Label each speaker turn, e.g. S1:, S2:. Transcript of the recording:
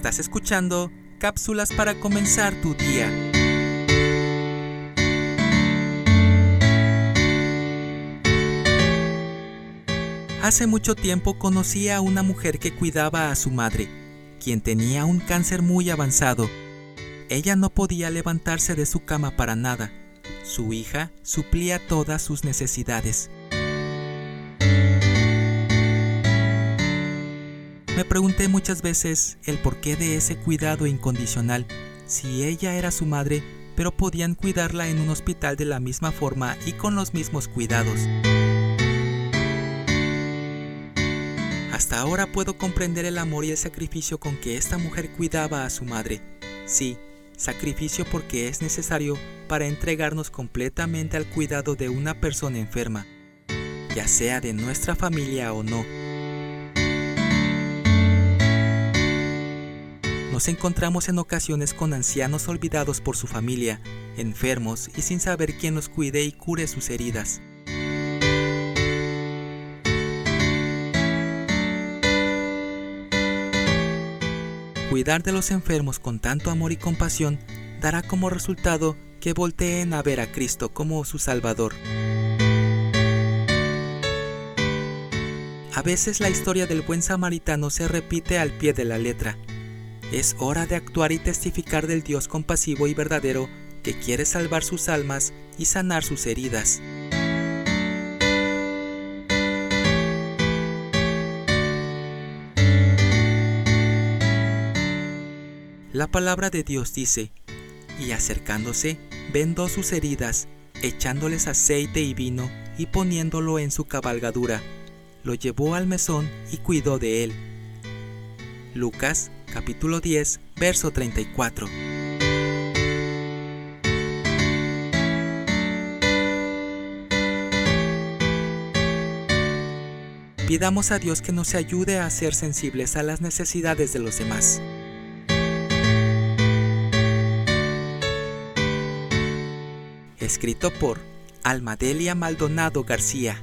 S1: Estás escuchando cápsulas para comenzar tu día. Hace mucho tiempo conocí a una mujer que cuidaba a su madre, quien tenía un cáncer muy avanzado. Ella no podía levantarse de su cama para nada. Su hija suplía todas sus necesidades. Me pregunté muchas veces el porqué de ese cuidado incondicional, si ella era su madre, pero podían cuidarla en un hospital de la misma forma y con los mismos cuidados. Hasta ahora puedo comprender el amor y el sacrificio con que esta mujer cuidaba a su madre. Sí, sacrificio porque es necesario para entregarnos completamente al cuidado de una persona enferma, ya sea de nuestra familia o no. Nos encontramos en ocasiones con ancianos olvidados por su familia, enfermos y sin saber quién los cuide y cure sus heridas. Cuidar de los enfermos con tanto amor y compasión dará como resultado que volteen a ver a Cristo como su Salvador. A veces la historia del buen samaritano se repite al pie de la letra, es hora de actuar y testificar del Dios compasivo y verdadero que quiere salvar sus almas y sanar sus heridas. La palabra de Dios dice, y acercándose, vendó sus heridas, echándoles aceite y vino y poniéndolo en su cabalgadura, lo llevó al mesón y cuidó de él. Lucas capítulo 10, verso 34. Pidamos a Dios que nos ayude a ser sensibles a las necesidades de los demás. Escrito por Almadelia Maldonado García.